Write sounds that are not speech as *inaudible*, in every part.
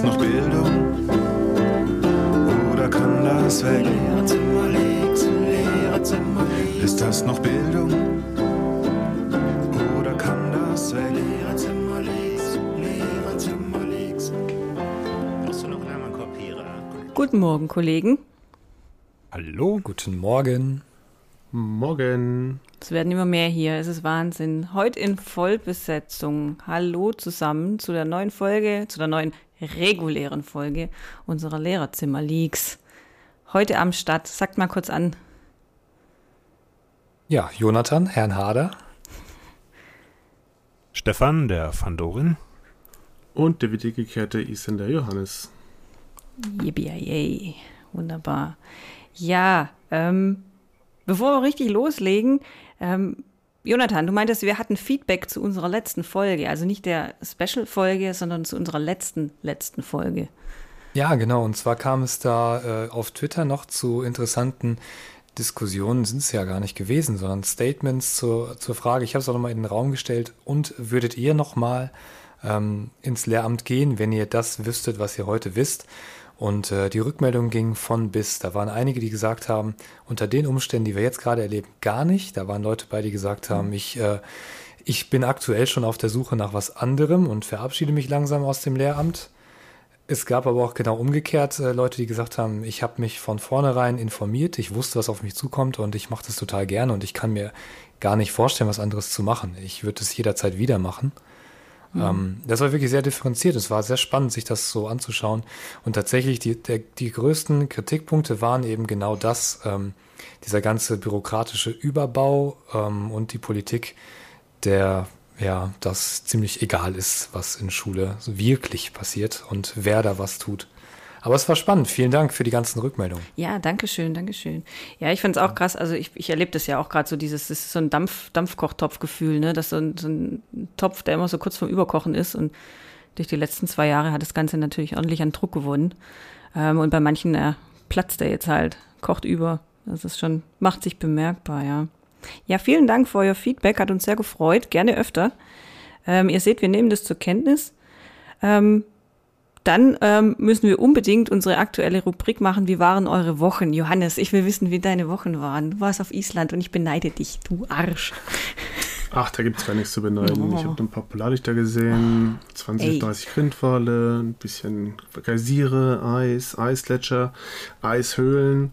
das noch Bildung? Oder kann das weg? Ist das noch Bildung? Oder kann das weg? Guten Morgen, Kollegen. Hallo, guten Morgen. Morgen. Es werden immer mehr hier. Es ist Wahnsinn. Heute in Vollbesetzung. Hallo zusammen zu der neuen Folge, zu der neuen regulären Folge unserer Lehrerzimmer-Leaks. Heute am Start. Sagt mal kurz an. Ja, Jonathan, Herrn Hader. Stefan, der Fandorin. Und der wiedergekehrte Isländer Johannes. Yippie Wunderbar. Ja, ähm, bevor wir richtig loslegen, ähm, Jonathan, du meintest, wir hatten Feedback zu unserer letzten Folge, also nicht der Special-Folge, sondern zu unserer letzten, letzten Folge. Ja, genau. Und zwar kam es da äh, auf Twitter noch zu interessanten Diskussionen, sind es ja gar nicht gewesen, sondern Statements zur, zur Frage, ich habe es auch nochmal in den Raum gestellt, und würdet ihr nochmal ähm, ins Lehramt gehen, wenn ihr das wüsstet, was ihr heute wisst? Und äh, die Rückmeldung ging von bis. Da waren einige, die gesagt haben, unter den Umständen, die wir jetzt gerade erleben, gar nicht. Da waren Leute bei, die gesagt haben, ich, äh, ich bin aktuell schon auf der Suche nach was anderem und verabschiede mich langsam aus dem Lehramt. Es gab aber auch genau umgekehrt äh, Leute, die gesagt haben, ich habe mich von vornherein informiert, ich wusste, was auf mich zukommt und ich mache das total gerne und ich kann mir gar nicht vorstellen, was anderes zu machen. Ich würde es jederzeit wieder machen. Ähm, das war wirklich sehr differenziert. Es war sehr spannend, sich das so anzuschauen. Und tatsächlich, die, der, die größten Kritikpunkte waren eben genau das, ähm, dieser ganze bürokratische Überbau ähm, und die Politik, der ja, das ziemlich egal ist, was in Schule wirklich passiert und wer da was tut. Aber es war spannend. Vielen Dank für die ganzen Rückmeldungen. Ja, danke schön, danke schön. Ja, ich find's auch krass. Also ich, ich erlebe das ja auch gerade so dieses, das ist so ein Dampf, Dampfkochtopfgefühl, ne? Das ist so ein, so ein Topf, der immer so kurz vorm Überkochen ist. Und durch die letzten zwei Jahre hat das Ganze natürlich ordentlich an Druck gewonnen. Ähm, und bei manchen äh, platzt der jetzt halt, kocht über. Das ist schon, macht sich bemerkbar, ja. Ja, vielen Dank für euer Feedback, hat uns sehr gefreut. Gerne öfter. Ähm, ihr seht, wir nehmen das zur Kenntnis. Ähm, dann ähm, müssen wir unbedingt unsere aktuelle Rubrik machen. Wie waren eure Wochen? Johannes, ich will wissen, wie deine Wochen waren. Du warst auf Island und ich beneide dich, du Arsch. Ach, da gibt's gar nichts zu beneiden. Oh. Ich habe ein paar Polarlichter gesehen, 20, Ey. 30 Grindwale, ein bisschen Geysire, Eis, Eisgletscher, Eishöhlen.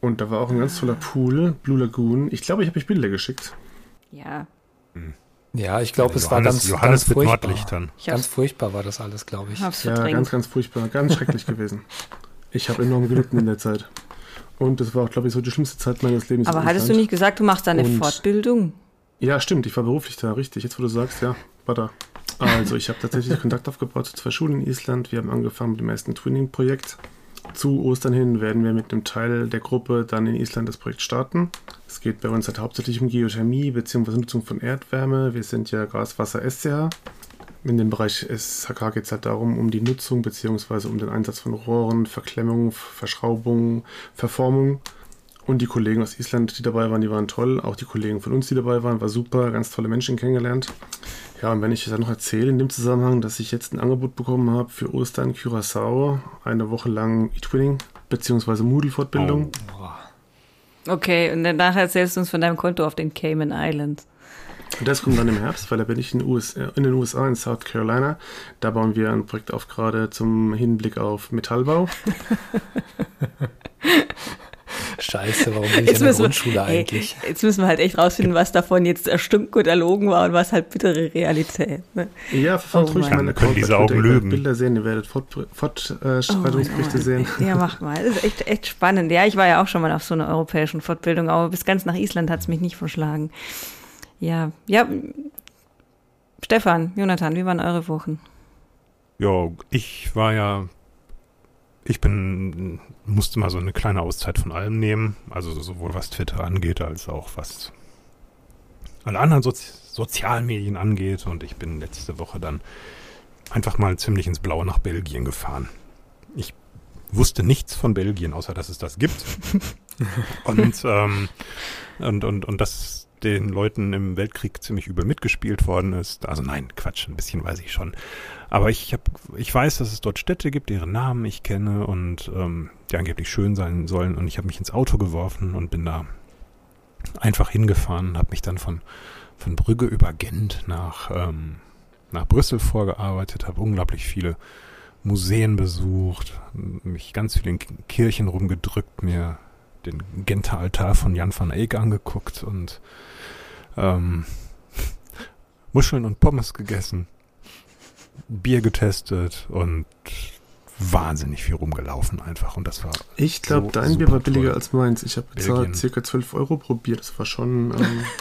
Und da war auch ein ganz toller Pool, Blue Lagoon. Ich glaube, ich habe euch Bilder geschickt. Ja, Ja, ich glaube, es war Johannes- ganz, Johannes ganz mit furchtbar. Nordlichtern. Ich Ganz furchtbar war das alles, glaube ich. hab's Ja, ganz, ganz furchtbar, ganz schrecklich gewesen. Ich habe enorm gelitten in der Zeit. Und das war auch, glaube ich, so die schlimmste Zeit meines Lebens. Aber hattest du Island. nicht gesagt, du machst da eine Und- Fortbildung? Ja, stimmt, ich war beruflich da, richtig. Jetzt, wo du sagst, ja, war da. Also, ich habe tatsächlich Kontakt aufgebaut zu zwei Schulen in Island. Wir haben angefangen mit dem ersten Twinning-Projekt. Zu Ostern hin werden wir mit einem Teil der Gruppe dann in Island das Projekt starten. Es geht bei uns halt hauptsächlich um Geothermie bzw. Nutzung von Erdwärme. Wir sind ja Gaswasser SCH. In dem Bereich SHK geht es halt darum, um die Nutzung bzw. um den Einsatz von Rohren, Verklemmung, Verschraubung, Verformung. Und die Kollegen aus Island, die dabei waren, die waren toll. Auch die Kollegen von uns, die dabei waren, war super. Ganz tolle Menschen kennengelernt. Ja, und wenn ich dann noch erzähle in dem Zusammenhang, dass ich jetzt ein Angebot bekommen habe für Ostern Curaçao, eine Woche lang E-Twinning bzw. Moodle-Fortbildung. Okay, und danach erzählst du uns von deinem Konto auf den Cayman Islands. Und das kommt dann im Herbst, weil da bin ich in, US, äh, in den USA, in South Carolina. Da bauen wir ein Projekt auf, gerade zum Hinblick auf Metallbau. *laughs* Scheiße, warum bin ich in der Grundschule ey, eigentlich? jetzt müssen wir halt echt rausfinden, was davon jetzt erstunken und erlogen war und was halt bittere Realität. Ne? Ja, verfolgt Oh ruhig mein meinen Gott. Können Account. diese Augen ihr lügen. Bilder sehen, ihr werdet Fortschreitungsberichte Fort, äh, Schreitungsberichte sehen. Ja, mach *laughs* mal. Das ist echt, echt spannend. Ja, ich war ja auch schon mal auf so einer europäischen Fortbildung, aber bis ganz nach Island hat es mich nicht verschlagen. Ja, ja. Stefan, Jonathan, wie waren eure Wochen? Ja, ich war ja, ich bin, musste mal so eine kleine Auszeit von allem nehmen, also sowohl was Twitter angeht, als auch was alle anderen Sozi Sozialmedien angeht. Und ich bin letzte Woche dann einfach mal ziemlich ins Blaue nach Belgien gefahren. Ich wusste nichts von Belgien, außer dass es das gibt. *laughs* und, ähm, und, und, und das den Leuten im Weltkrieg ziemlich übel mitgespielt worden ist. Also nein, Quatsch, ein bisschen weiß ich schon. Aber ich hab, ich weiß, dass es dort Städte gibt, deren Namen ich kenne und ähm, die angeblich schön sein sollen. Und ich habe mich ins Auto geworfen und bin da einfach hingefahren, habe mich dann von, von Brügge über Gent nach, ähm, nach Brüssel vorgearbeitet, habe unglaublich viele Museen besucht, mich ganz viel in Kirchen rumgedrückt, mir den Genter Altar von Jan van Eyck angeguckt und ähm, *laughs* Muscheln und Pommes gegessen, Bier getestet und wahnsinnig viel rumgelaufen einfach und das war Ich glaube, so dein Bier war billiger toll. als meins. Ich habe bezahlt circa 12 Euro pro Bier. Das war schon. Ähm, *laughs*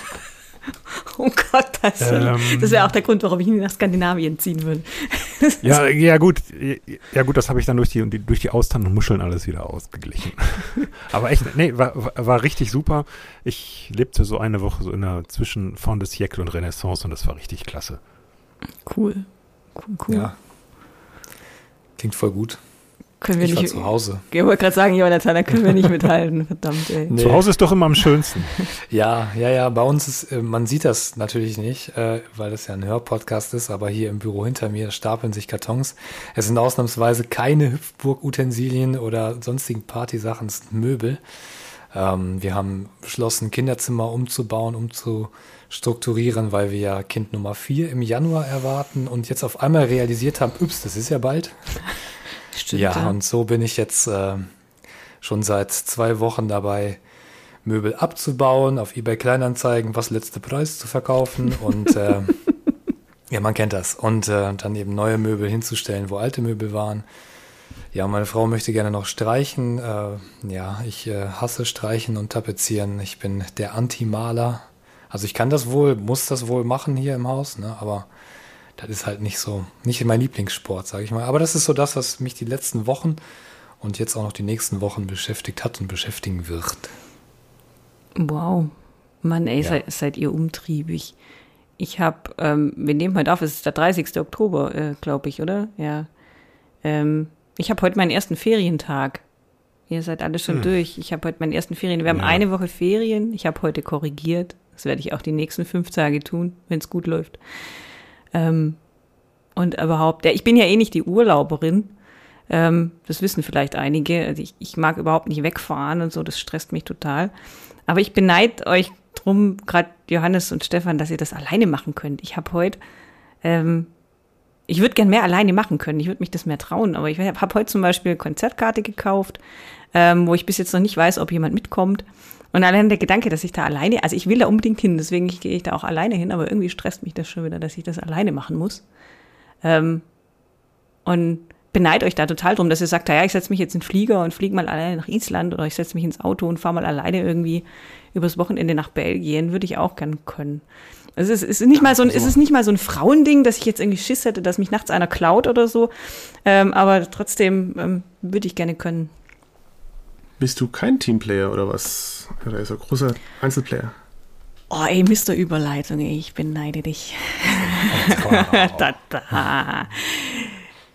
Oh Gott, das, Ähm. das wäre auch der Grund, warum ich nie nach Skandinavien ziehen würde. *laughs* Ja, ja gut, ja gut, das habe ich dann durch die, durch die Austern und Muscheln alles wieder ausgeglichen. *laughs* Aber echt, nee, war, war- war richtig super. Ich lebte so eine Woche so in der zwischen Fond de Siècle und Renaissance und das war richtig klasse. Cool. Cool. Ja. Klingt voll gut. Können wir Ich war nicht. zu Hause. *laughs* Ich wollte gerade sagen, Jonathan, da können wir nicht mithalten. *laughs* Verdammt, ey. Nee. Zu Hause ist doch immer am schönsten. *laughs* Ja, ja, ja, bei uns ist, äh, man sieht das natürlich nicht, äh, weil das ja ein Hörpodcast ist, aber hier im Büro hinter mir stapeln sich Kartons. Es sind ausnahmsweise keine Hüpfburg-Utensilien oder sonstigen Partysachen, es sind Möbel. Ähm, wir haben beschlossen, Kinderzimmer umzubauen, umzustrukturieren, weil wir ja Kind Nummer vier im Januar erwarten und jetzt auf einmal realisiert haben, ups, das ist ja bald. *laughs* Stimmt. Ja, und so bin ich jetzt äh, schon seit zwei Wochen dabei, Möbel abzubauen, auf eBay Kleinanzeigen, was letzte Preis zu verkaufen *laughs* und äh, ja, man kennt das. Und äh, dann eben neue Möbel hinzustellen, wo alte Möbel waren. Ja, meine Frau möchte gerne noch streichen. Äh, ja, ich äh, hasse Streichen und Tapezieren. Ich bin der Anti-Maler. Also ich kann das wohl, muss das wohl machen hier im Haus, ne? aber das ist halt nicht so, nicht mein Lieblingssport, sage ich mal. Aber das ist so das, was mich die letzten Wochen und jetzt auch noch die nächsten Wochen beschäftigt hat und beschäftigen wird. Wow. Mann, ey, Ja. seid, seid ihr umtriebig. Ich habe, ähm, wir nehmen heute auf, es ist der 30. Oktober, äh, glaube ich, oder? Ja. Ähm, ich habe heute meinen ersten Ferientag. Ihr seid alle schon durch. Ich habe heute meinen ersten Ferien. Wir haben Ja. eine Woche Ferien. Ich habe heute korrigiert. Das werde ich auch die nächsten fünf Tage tun, wenn es gut läuft. Ähm, und überhaupt, ja, ich bin ja eh nicht die Urlauberin. Ähm, das wissen vielleicht einige. Also ich, ich mag überhaupt nicht wegfahren und so, das stresst mich total. Aber ich beneide euch drum, gerade Johannes und Stefan, dass ihr das alleine machen könnt. Ich habe heute, ähm, ich würde gern mehr alleine machen können. Ich würde mich das mehr trauen. Aber ich habe heute zum Beispiel eine Konzertkarte gekauft, ähm, wo ich bis jetzt noch nicht weiß, ob jemand mitkommt. Und allein der Gedanke, dass ich da alleine, also ich will da unbedingt hin, deswegen gehe ich da auch alleine hin, aber irgendwie stresst mich das schon wieder, dass ich das alleine machen muss. Ähm, und beneid euch da total drum, dass ihr sagt, ja, ich setze mich jetzt in den Flieger und fliege mal alleine nach Island oder ich setze mich ins Auto und fahre mal alleine irgendwie übers Wochenende nach Belgien, würde ich auch gern können. Also es ist nicht mal so ein, es ist nicht mal so ein Frauending, dass ich jetzt irgendwie Schiss hätte, dass mich nachts einer klaut oder so. Ähm, aber trotzdem ähm, würde ich gerne können. Bist du kein Teamplayer oder was? Oder ist er großer Einzelplayer? Oh, ey, Mr. Überleitung, ey, ich beneide dich. *laughs* da, da.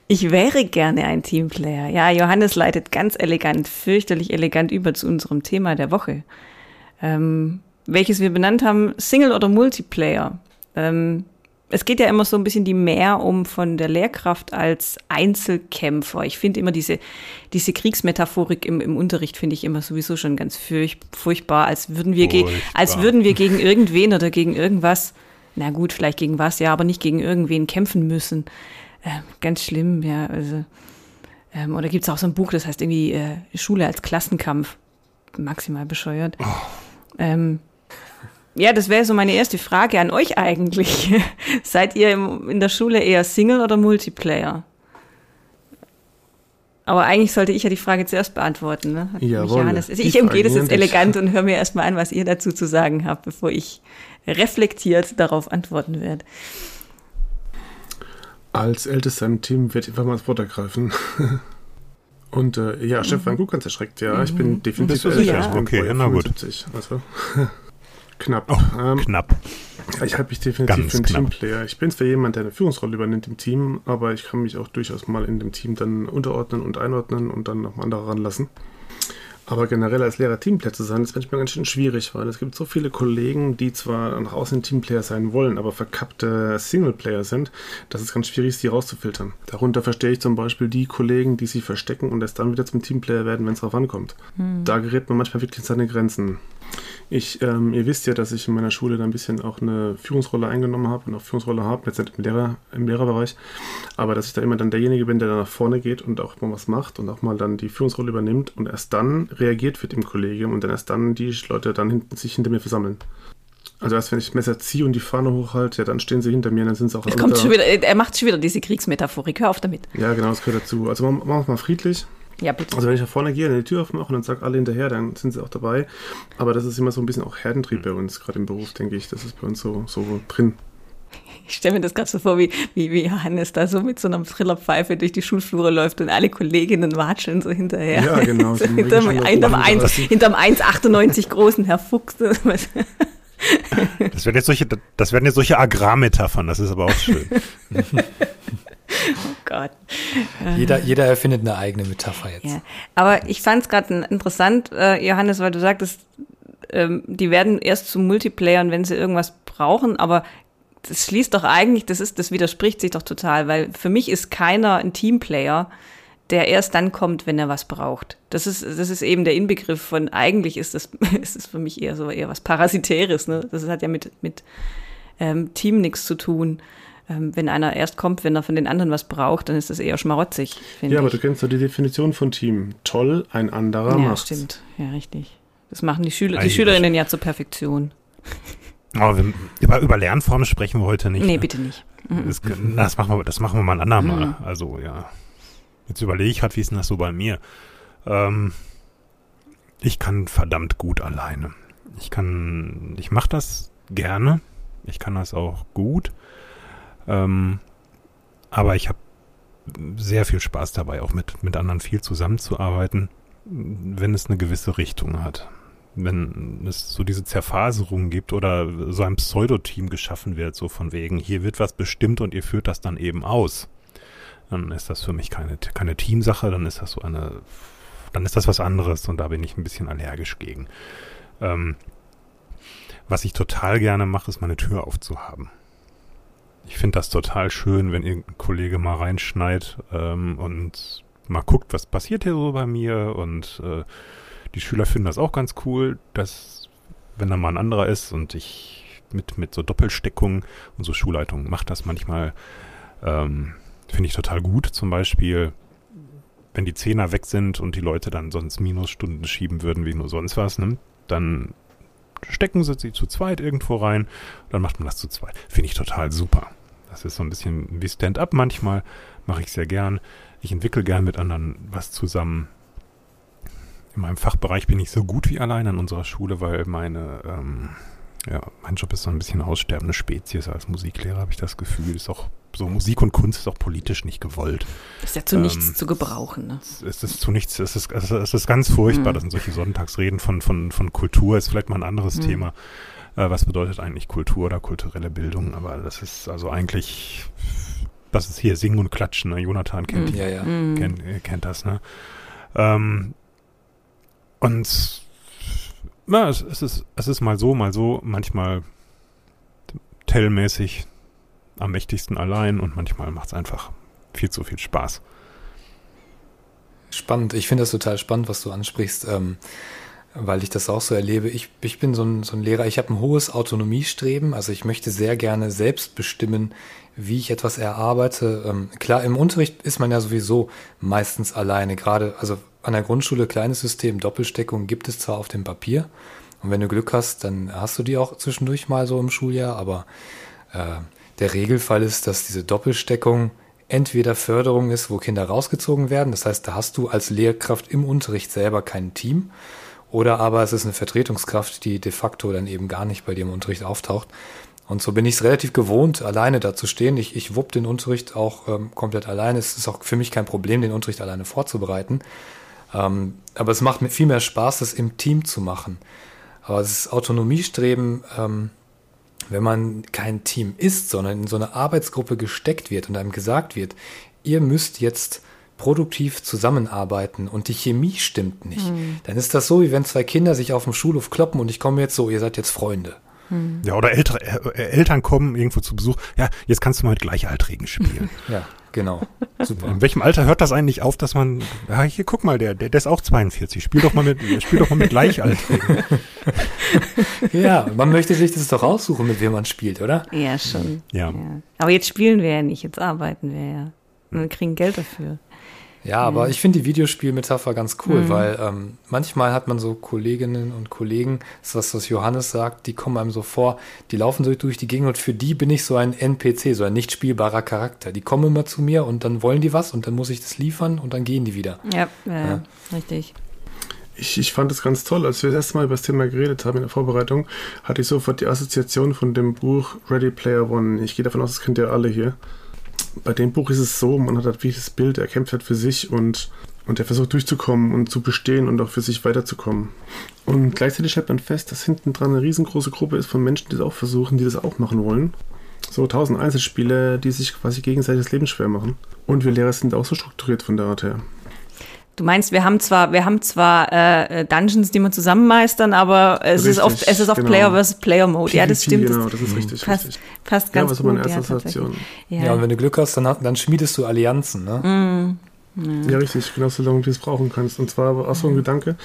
Ich wäre gerne ein Teamplayer. Ja, Johannes leitet ganz elegant, fürchterlich elegant über zu unserem Thema der Woche, ähm, welches wir benannt haben, Single oder Multiplayer. Ähm, es geht ja immer so ein bisschen die mehr um von der Lehrkraft als Einzelkämpfer. Ich finde immer diese, diese Kriegsmetaphorik im, im Unterricht finde ich immer sowieso schon ganz furch, furchtbar, als würden wir, Furchtbar. als würden wir gegen irgendwen oder gegen irgendwas, na gut, vielleicht gegen was, ja, aber nicht gegen irgendwen kämpfen müssen. Ähm, ganz schlimm, ja, also. Ähm, oder gibt es auch so ein Buch, das heißt irgendwie äh, Schule als Klassenkampf. Maximal bescheuert. Ähm, ja, das wäre so meine erste Frage an euch eigentlich. *laughs* Seid ihr im, in der Schule eher Single oder Multiplayer? Aber eigentlich sollte ich ja die Frage zuerst beantworten. Ne? Jawohl, Johannes- Also ich umgehe das jetzt elegant und höre mir erstmal an, was ihr dazu zu sagen habt, bevor ich reflektiert darauf antworten werde. Als Ältester im Team werde ich einfach mal das Wort ergreifen. *laughs* Und äh, ja, Stefan, gut ganz erschreckt. Ja, ich bin definitiv du sicher? älter. Ich bin Okay, na gut. 75, Also *laughs* knapp. Oh, ähm, knapp. ich halte mich definitiv Ganz für einen knapp. Teamplayer. Ich bin zwar jemand, der eine Führungsrolle übernimmt im Team, aber ich kann mich auch durchaus mal in dem Team dann unterordnen und einordnen und dann noch mal andere ranlassen. Aber generell als Lehrer Teamplayer zu sein, ist manchmal ganz schön schwierig, weil es gibt so viele Kollegen, die zwar nach außen Teamplayer sein wollen, aber verkappte Singleplayer sind, dass es ganz schwierig ist, die rauszufiltern. Darunter verstehe ich zum Beispiel die Kollegen, die sich verstecken und erst dann wieder zum Teamplayer werden, wenn es drauf ankommt. Hm. Da gerät man manchmal wirklich in seine Grenzen. Ich, ähm, ihr wisst ja, dass ich in meiner Schule da ein bisschen auch eine Führungsrolle eingenommen habe und auch Führungsrolle habe, jetzt nicht im, Lehrer, im Lehrerbereich, aber dass ich da immer dann derjenige bin, der da nach vorne geht und auch mal was macht und auch mal dann die Führungsrolle übernimmt und erst dann reagiert wird im Kollegium und dann erst dann die Leute dann hinten, sich hinter mir versammeln. Also erst wenn ich das Messer ziehe und die Fahne hochhalte, ja, dann stehen sie hinter mir und dann sind sie auch alle kommt schon wieder, Er macht schon wieder diese Kriegsmetaphorik, hör auf damit. Ja, genau, das gehört dazu. Also machen wir es mal friedlich. Ja, bitte. Also wenn ich nach vorne gehe und die Tür aufmache und dann sagt alle hinterher, dann sind sie auch dabei. Aber das ist immer so ein bisschen auch Herdentrieb bei uns, gerade im Beruf, denke ich. Das ist bei uns so, so drin. Ich stelle mir das gerade so vor, wie, wie, wie Johannes da so mit so einer Trillerpfeife durch die Schulflure läuft und alle Kolleginnen watscheln so hinterher. Ja, genau. *laughs* so hinterm, hinterm, 1, hinterm 1,98 großen Herr Fuchs. *laughs* Das werden jetzt solche, das werden jetzt solche Agrarmetaphern, das ist aber auch schön. *laughs* Gott. Jeder, jeder erfindet eine eigene Metapher jetzt. Ja. Aber ich fand es gerade interessant, äh, Johannes, weil du sagtest, ähm, die werden erst zu Multiplayern, wenn sie irgendwas brauchen, aber das schließt doch eigentlich, das ist, das widerspricht sich doch total, weil für mich ist keiner ein Teamplayer, der erst dann kommt, wenn er was braucht. Das ist, das ist eben der Inbegriff von, eigentlich ist das, *laughs* ist das für mich eher so eher was Parasitäres, ne? Das hat ja mit, mit ähm, Team nichts zu tun wenn einer erst kommt, wenn er von den anderen was braucht, dann ist das eher schmarotzig. Ja, ich. aber du kennst doch die Definition von Team. Toll, ein anderer ja, macht's. Ja, stimmt. Ja, richtig. Das machen die Schüler, die Schülerinnen ja zur Perfektion. Aber wir, über, über Lernformen sprechen wir heute nicht. Nee, ne? bitte nicht. Mhm. Das, das, machen wir, das machen wir mal ein andermal. Mhm. Also, ja. Jetzt überlege ich gerade, wie ist denn das so bei mir? Ähm, ich kann verdammt gut alleine. Ich kann, ich mache das gerne. Ich kann das auch gut. Ähm, aber ich habe sehr viel Spaß dabei, auch mit, mit anderen viel zusammenzuarbeiten, wenn es eine gewisse Richtung hat. Wenn es so diese Zerfaserung gibt oder so ein Pseudoteam geschaffen wird, so von wegen, hier wird was bestimmt und ihr führt das dann eben aus, dann ist das für mich keine, keine Teamsache, dann ist das so eine, dann ist das was anderes und da bin ich ein bisschen allergisch gegen. Ähm, was ich total gerne mache, ist meine Tür aufzuhaben ich finde das total schön, wenn irgendein Kollege mal reinschneit ähm, und mal guckt, was passiert hier so bei mir. Und äh, die Schüler finden das auch ganz cool, dass, wenn da mal ein anderer ist und ich mit, mit so Doppelsteckungen, unsere Schulleitung macht das manchmal, ähm, finde ich total gut. Zum Beispiel, wenn die Zehner weg sind und die Leute dann sonst Minusstunden schieben würden, wie nur sonst was, ne? dann stecken sie sie zu zweit irgendwo rein, dann macht man das zu zweit. Finde ich total super. Das ist so ein bisschen wie Stand-up manchmal, mache ich sehr gern. Ich entwickle gern mit anderen was zusammen. In meinem Fachbereich bin ich so gut wie allein an unserer Schule, weil meine, ähm, ja, mein Job ist so ein bisschen aussterbende Spezies als Musiklehrer, habe ich das Gefühl. Ist auch so Musik und Kunst ist auch politisch nicht gewollt. Ist ja zu ähm, nichts zu gebrauchen. Ne? Es ist zu nichts, es ist, es ist ganz furchtbar, mhm. dass in solche Sonntagsreden von, von, von Kultur ist vielleicht mal ein anderes mhm. Thema äh, was bedeutet eigentlich Kultur oder kulturelle Bildung, aber das ist also eigentlich, das ist hier Singen und Klatschen, ne? Jonathan kennt, mm, ja, ja. Kennt, äh, kennt das, ne? Ähm, und na, es, es, ist, es ist mal so, mal so, manchmal tellmäßig am mächtigsten allein und manchmal macht es einfach viel zu viel Spaß. Spannend. Ich finde das total spannend, was du ansprichst. Ähm, weil ich das auch so erlebe. Ich, ich bin so ein, so ein Lehrer, ich habe ein hohes Autonomiestreben, also ich möchte sehr gerne selbst bestimmen, wie ich etwas erarbeite. Ähm, klar, im Unterricht ist man ja sowieso meistens alleine, gerade, also an der Grundschule kleines System, Doppelsteckung gibt es zwar auf dem Papier und wenn du Glück hast, dann hast du die auch zwischendurch mal so im Schuljahr, aber äh, der Regelfall ist, dass diese Doppelsteckung entweder Förderung ist, wo Kinder rausgezogen werden, das heißt, da hast du als Lehrkraft im Unterricht selber kein Team oder aber es ist eine Vertretungskraft, die de facto dann eben gar nicht bei dir im Unterricht auftaucht. Und so bin ich es relativ gewohnt, alleine da zu stehen. Ich, ich wupp den Unterricht auch ähm, komplett alleine. Es ist auch für mich kein Problem, den Unterricht alleine vorzubereiten. Ähm, aber es macht mir viel mehr Spaß, das im Team zu machen. Aber das Autonomiestreben, ähm, wenn man kein Team ist, sondern in so eine Arbeitsgruppe gesteckt wird und einem gesagt wird, ihr müsst jetzt produktiv zusammenarbeiten und die Chemie stimmt nicht, dann ist das so, wie wenn zwei Kinder sich auf dem Schulhof kloppen und ich komme jetzt so, ihr seid jetzt Freunde. Ja, oder ältere, äh, Eltern kommen irgendwo zu Besuch. Ja, jetzt kannst du mal mit Gleichaltrigen spielen. *laughs* Ja, genau. *laughs* Super. In welchem Alter hört das eigentlich auf, dass man, ja, hier guck mal, der, der, der ist auch 42. Spiel doch mal mit, spiel doch mal mit Gleichaltrigen. *laughs* Ja, man möchte sich das doch aussuchen, mit wem man spielt, oder? Ja, schon. Ja. Ja. Aber jetzt spielen wir ja nicht, jetzt arbeiten wir ja. Und wir kriegen Geld dafür. Ja, aber ich finde die Videospielmetapher ganz cool, weil ähm, manchmal hat man so Kolleginnen und Kollegen, das ist was, was Johannes sagt, die kommen einem so vor, die laufen so durch die Gegend und für die bin ich so ein NPC, so ein nicht spielbarer Charakter. Die kommen immer zu mir und dann wollen die was und dann muss ich das liefern und dann gehen die wieder. Ja, ja, Ja. richtig. Ich, ich fand es ganz toll, als wir das erste Mal über das Thema geredet haben in der Vorbereitung, hatte ich sofort die Assoziation von dem Buch Ready Player One. Ich gehe davon aus, das kennt ihr alle hier. Bei dem Buch ist es so, man hat halt wie das Bild, er kämpft halt für sich und, und er versucht durchzukommen und zu bestehen und auch für sich weiterzukommen. Und gleichzeitig stellt man fest, dass hinten dran eine riesengroße Gruppe ist von Menschen, die das auch versuchen, die das auch machen wollen. So tausend Einzelspieler, die sich quasi gegenseitig das Leben schwer machen. Und wir Lehrer sind auch so strukturiert von der Art her. Du meinst, wir haben zwar, wir haben zwar äh, Dungeons, die wir zusammen meistern, aber es ist Richtig, oft, es ist auf genau. Player versus Player Mode. Ja, das PvP, stimmt. Genau, das das ist richtig. passt, richtig. passt Ja, ganz was ist gut. meine erste ja? Ja. Ja, und wenn du Glück hast, dann, dann schmiedest du Allianzen, ne? Ja, richtig, genau so lange, wie du es brauchen kannst. Und zwar war auch so ein Gedanke.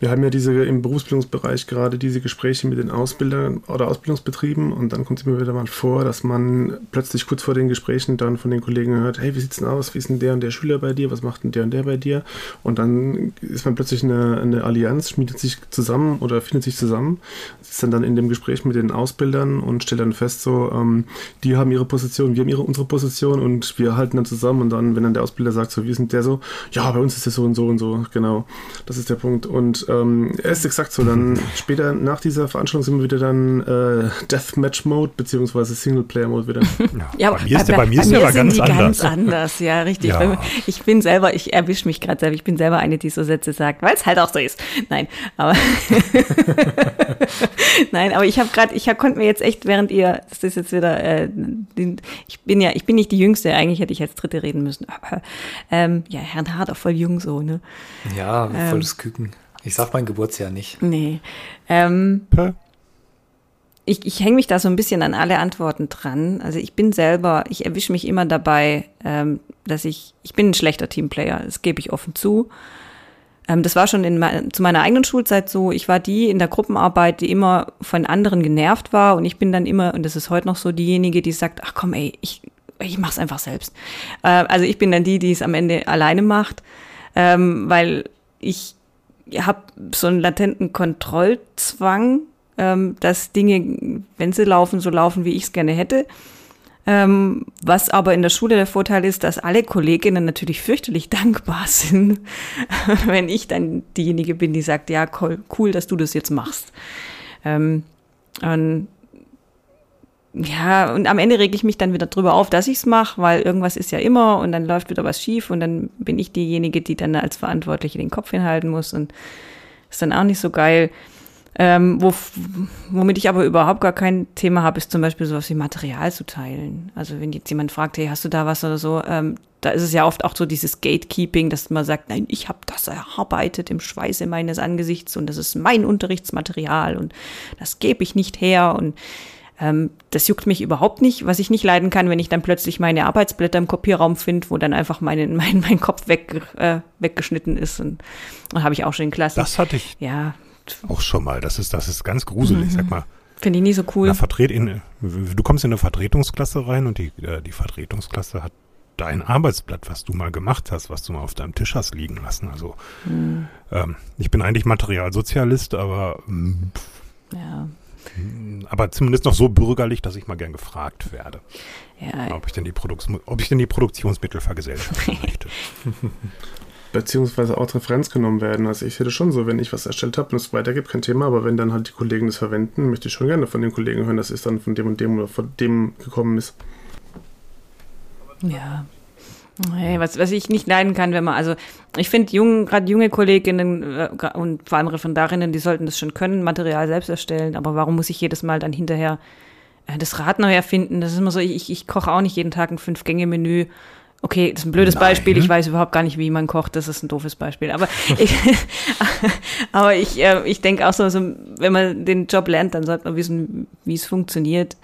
Wir haben ja diese im Berufsbildungsbereich gerade diese Gespräche mit den Ausbildern oder Ausbildungsbetrieben und dann kommt es immer wieder mal vor, dass man plötzlich kurz vor den Gesprächen dann von den Kollegen hört, hey, wie sieht's denn aus? Wie ist denn der und der Schüler bei dir? Was macht denn der und der bei dir? Und dann ist man plötzlich eine, eine Allianz, schmiedet sich zusammen oder findet sich zusammen, ist dann dann in dem Gespräch mit den Ausbildern und stellt dann fest, so, ähm, die haben ihre Position, wir haben ihre, unsere Position und wir halten dann zusammen und dann, wenn dann der Ausbilder sagt, so, wie ist denn der so? Ja, bei uns ist es so und so und so, genau. Das ist der Punkt. Und ähm, er ist exakt so. Dann *laughs* später nach dieser Veranstaltung sind wir wieder dann äh, Deathmatch-Mode beziehungsweise Singleplayer-Mode wieder. Ja, bei mir ist der, bei mir ist der aber sind ganz die anders. ganz anders, ja, richtig. Ja. Bei Ich bin selber, ich erwische mich gerade selber, ich bin selber eine, die so Sätze sagt, weil es halt auch so ist. Nein, aber *laughs* *laughs* Nein, aber ich habe gerade, ich hab, konnte mir jetzt echt, während ihr, das ist jetzt wieder, äh, den, ich bin ja, ich bin nicht die Jüngste, eigentlich hätte ich als Dritte reden müssen, aber ähm, ja, Herrn Harder voll jung so, ne? Ja, volles Küken. Ich sag mein Geburtsjahr nicht. Nee. Ähm, Pö. ich, ich hänge mich da so ein bisschen an alle Antworten dran. Also ich bin selber, ich erwische mich immer dabei, ähm, dass ich, ich bin ein schlechter Teamplayer, das gebe ich offen zu. Ähm, das war schon in mein, zu meiner eigenen Schulzeit so. Ich war die in der Gruppenarbeit, die immer von anderen genervt war und ich bin dann immer, und das ist heute noch so, diejenige, die sagt, ach komm ey, ich, ich mach's einfach selbst. Äh, also ich bin dann die, die es am Ende alleine macht, ähm, weil ich habe so einen latenten Kontrollzwang, ähm, dass Dinge, wenn sie laufen, so laufen, wie ich es gerne hätte. Ähm, was aber in der Schule der Vorteil ist, dass alle Kolleginnen natürlich fürchterlich *laughs* dankbar sind, *laughs* wenn ich dann diejenige bin, die sagt, ja, cool, cool dass du das jetzt machst. Ähm, und ja, und am Ende reg ich mich dann wieder drüber auf, dass ich's mache, weil irgendwas ist ja immer und dann läuft wieder was schief und dann bin ich diejenige, die dann als Verantwortliche den Kopf hinhalten muss und ist dann auch nicht so geil. Ähm, wo, womit ich aber überhaupt gar kein Thema habe, ist zum Beispiel sowas wie Material zu teilen. Also wenn jetzt jemand fragt, hey, hast du da was oder so, ähm, da ist es ja oft auch so dieses Gatekeeping, dass man sagt, nein, ich habe das erarbeitet im Schweiße meines Angesichts und das ist mein Unterrichtsmaterial und das gebe ich nicht her und ähm, das juckt mich überhaupt nicht. Was ich nicht leiden kann, wenn ich dann plötzlich meine Arbeitsblätter im Kopierraum finde, wo dann einfach mein, *laughs* mein, mein Kopf weg, äh, weggeschnitten ist. Und, und habe ich auch schon in Klassen. Das hatte ich ja, auch schon mal. Das ist, das ist ganz gruselig. Sag mal, finde ich nie so cool. In, du kommst in eine Vertretungsklasse rein und die, äh, die Vertretungsklasse hat dein Arbeitsblatt, was du mal gemacht hast, was du mal auf deinem Tisch hast liegen lassen. Also ähm, ich bin eigentlich Materialsozialist, aber mm, Ja, aber zumindest noch so bürgerlich, dass ich mal gern gefragt werde, ja, ob ich denn die, Produkt, ob ich denn die Produktionsmittel vergesellschaften *laughs* möchte. Beziehungsweise auch als Referenz genommen werden. Also ich das schon so, wenn ich was erstellt habe und es weitergibt, kein Thema, aber wenn dann halt die Kollegen das verwenden, möchte ich schon gerne von den Kollegen hören, dass es dann von dem und dem oder von dem gekommen ist. ja. Hey, was, was ich nicht leiden kann, wenn man, also ich finde, jung, gerade junge Kolleginnen äh, und vor allem Referendarinnen, die sollten das schon können, Material selbst erstellen, aber warum muss ich jedes Mal dann hinterher äh, das Rad neu erfinden? Das ist immer so, ich, ich koche auch nicht jeden Tag ein Fünf-Gänge-Menü Okay, das ist ein blödes Nein. Beispiel. Ich weiß überhaupt gar nicht, wie man kocht. Das ist ein doofes Beispiel. Aber ich, *laughs* aber ich, äh, ich denke auch so, so, wenn man den Job lernt, dann sollte man wissen, wie es funktioniert.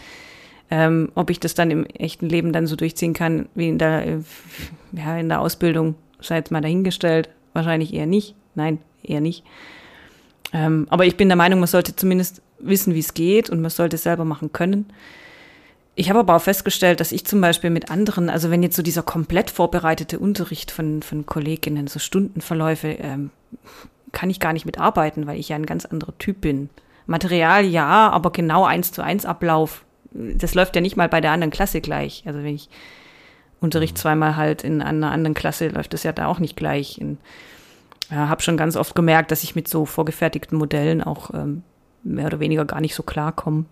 Ähm, ob ich das dann im echten Leben dann so durchziehen kann, wie in der, äh, ja, in der Ausbildung, sei jetzt mal dahingestellt. Wahrscheinlich eher nicht. Nein, eher nicht. Ähm, aber ich bin der Meinung, man sollte zumindest wissen, wie es geht und man sollte es selber machen können. Ich habe aber auch festgestellt, dass ich zum Beispiel mit anderen, also wenn jetzt so dieser komplett vorbereitete Unterricht von, von Kolleginnen, so Stundenverläufe, ähm, kann ich gar nicht mitarbeiten, weil ich ja ein ganz anderer Typ bin. Material ja, aber genau eins zu eins Ablauf, das läuft ja nicht mal bei der anderen Klasse gleich. Also wenn ich Unterricht zweimal halt in einer anderen Klasse, läuft das ja da auch nicht gleich. In, ja, habe schon ganz oft gemerkt, dass ich mit so vorgefertigten Modellen auch ähm, mehr oder weniger gar nicht so klarkomme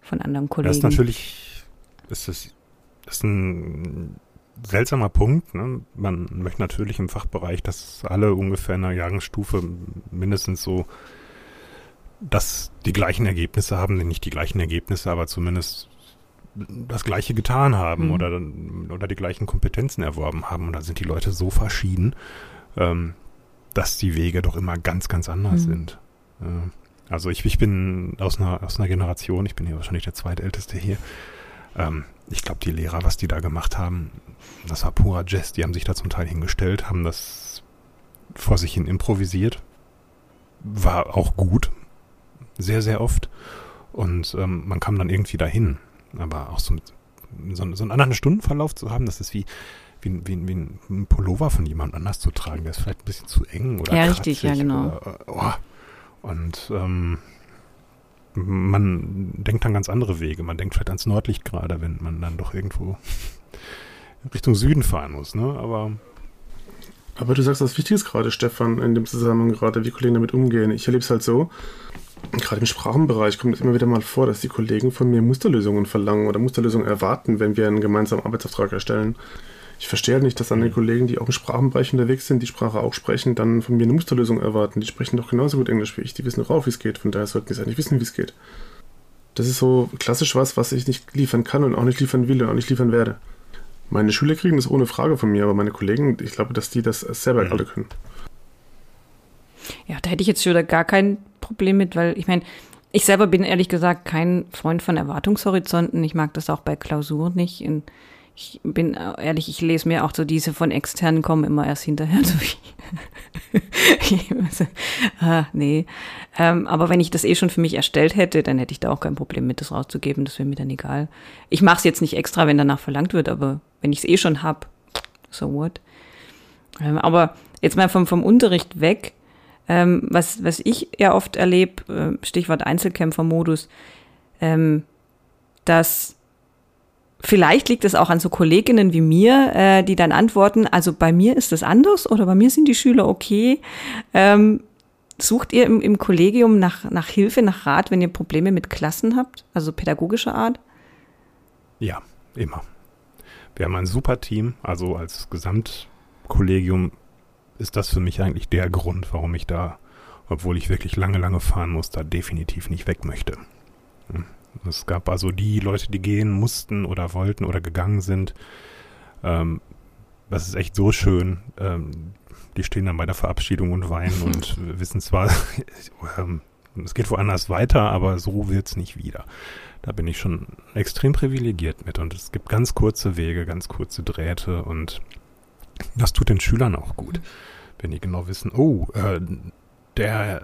von anderen Kollegen. Das ist natürlich, ist das, das ist ein seltsamer Punkt. Ne? Man möchte natürlich im Fachbereich, dass alle ungefähr in der Jahrgangsstufe mindestens so, dass die gleichen Ergebnisse haben, nicht die gleichen Ergebnisse, aber zumindest das Gleiche getan haben Mhm. oder, oder die gleichen Kompetenzen erworben haben. Und da sind die Leute so verschieden, ähm, dass die Wege doch immer ganz, ganz anders Mhm. sind. Äh, also ich, ich bin aus einer, aus einer Generation, ich bin hier wahrscheinlich der zweitälteste hier. Ähm, ich glaube, die Lehrer, was die da gemacht haben, das war purer Jazz. Die haben sich da zum Teil hingestellt, haben das vor sich hin improvisiert. War auch gut. Sehr, sehr oft. Und ähm, man kam dann irgendwie dahin. Aber auch so, mit, so, so einen anderen Stundenverlauf zu haben, das ist wie, wie, wie, wie ein Pullover von jemand anders zu tragen. Der ist vielleicht ein bisschen zu eng oder Ja, richtig, ja, kratzig genau. Oder, äh, oh. Und ähm, man denkt dann ganz andere Wege. Man denkt vielleicht ans Nordlicht gerade, wenn man dann doch irgendwo Richtung Süden fahren muss. Ne? Aber Aber du sagst was Wichtiges gerade, Stefan, in dem Zusammenhang gerade, wie Kollegen damit umgehen. Ich erlebe es halt so, gerade im Sprachenbereich kommt es immer wieder mal vor, dass die Kollegen von mir Musterlösungen verlangen oder Musterlösungen erwarten, wenn wir einen gemeinsamen Arbeitsauftrag erstellen. Ich verstehe halt nicht, dass dann die Kollegen, die auch im Sprachenbereich unterwegs sind, die Sprache auch sprechen, dann von mir eine Musterlösung erwarten. Die sprechen doch genauso gut Englisch wie ich, die wissen doch auch, wie es geht. Von daher sollten die es eigentlich wissen, wie es geht. Das ist so klassisch was, was ich nicht liefern kann und auch nicht liefern will und auch nicht liefern werde. Meine Schüler kriegen das ohne Frage von mir, aber meine Kollegen, ich glaube, dass die das selber Mhm. alle können. Ja, da hätte ich jetzt schon gar kein Problem mit, weil ich meine, ich selber bin ehrlich gesagt kein Freund von Erwartungshorizonten. Ich mag das auch bei Klausuren nicht. Und ich bin ehrlich, ich lese mir auch so diese von externen kommen immer erst hinterher *laughs* durch. *laughs* ah, nee. Ähm, aber wenn ich das eh schon für mich erstellt hätte, dann hätte ich da auch kein Problem mit, das rauszugeben. Das wäre mir dann egal. Ich mache es jetzt nicht extra, wenn danach verlangt wird, aber wenn ich es eh schon hab, so what? Ähm, aber jetzt mal vom, vom Unterricht weg. Ähm, was, was ich ja oft erlebe, äh, Stichwort Einzelkämpfermodus, ähm, dass vielleicht liegt es auch an so Kolleginnen wie mir, äh, die dann antworten, also bei mir ist das anders oder bei mir sind die Schüler okay. Ähm, sucht ihr im, im Kollegium nach, nach Hilfe, nach Rat, wenn ihr Probleme mit Klassen habt, also pädagogischer Art? ja, immer. Wir haben ein super Team, also als Gesamtkollegium ist das für mich eigentlich der Grund, warum ich da, obwohl ich wirklich lange, lange fahren muss, da definitiv nicht weg möchte. Hm. Es gab also die Leute, die gehen mussten oder wollten oder gegangen sind. Ähm, das ist echt so schön. Ähm, die stehen dann bei der Verabschiedung und weinen *laughs* und wissen zwar, *laughs* ähm, es geht woanders weiter, aber so wird's nicht wieder. Da bin ich schon extrem privilegiert mit und es gibt ganz kurze Wege, ganz kurze Drähte und das tut den Schülern auch gut, wenn die genau wissen, oh, äh, der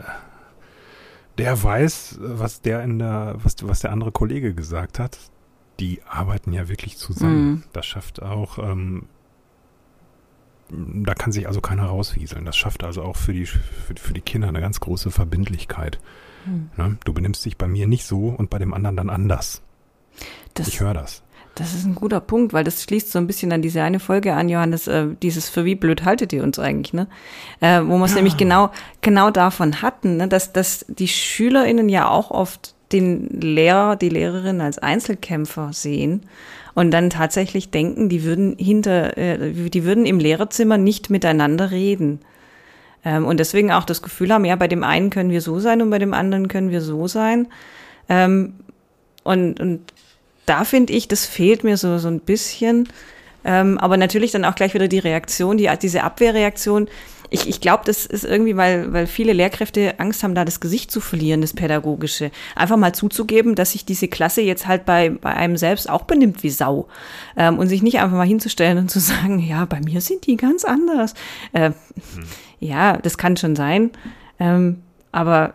der weiß, was der in der, was, was der andere Kollege gesagt hat. Die arbeiten ja wirklich zusammen. Mhm. Das schafft auch, ähm, da kann sich also keiner rauswieseln. Das schafft also auch für die, für, für die Kinder eine ganz große Verbindlichkeit. Hm. Ne? Du benimmst dich bei mir nicht so und bei dem anderen dann anders. Das, Ich höre das. Das ist ein guter Punkt, weil das schließt so ein bisschen an diese eine Folge an, Johannes, äh, dieses für wie blöd haltet ihr uns eigentlich, ne? Äh, wo wir es nämlich genau, genau davon hatten, ne? dass, dass die SchülerInnen ja auch oft den Lehrer, die Lehrerin als Einzelkämpfer sehen und dann tatsächlich denken, die würden hinter, äh, die würden im Lehrerzimmer nicht miteinander reden. Ähm, und deswegen auch das Gefühl haben, ja, bei dem einen können wir so sein und bei dem anderen können wir so sein. Ähm, und, und da finde ich, das fehlt mir so, so ein bisschen, Ähm, aber natürlich dann auch gleich wieder die Reaktion, die, diese Abwehrreaktion. Ich, ich glaube, das ist irgendwie, weil, weil viele Lehrkräfte Angst haben, da das Gesicht zu verlieren, das Pädagogische. Einfach mal zuzugeben, dass sich diese Klasse jetzt halt bei, bei einem selbst auch benimmt wie Sau. Ähm, und sich nicht einfach mal hinzustellen und zu sagen, ja, bei mir sind die ganz anders. Äh, hm. Ja, das kann schon sein. Ähm, aber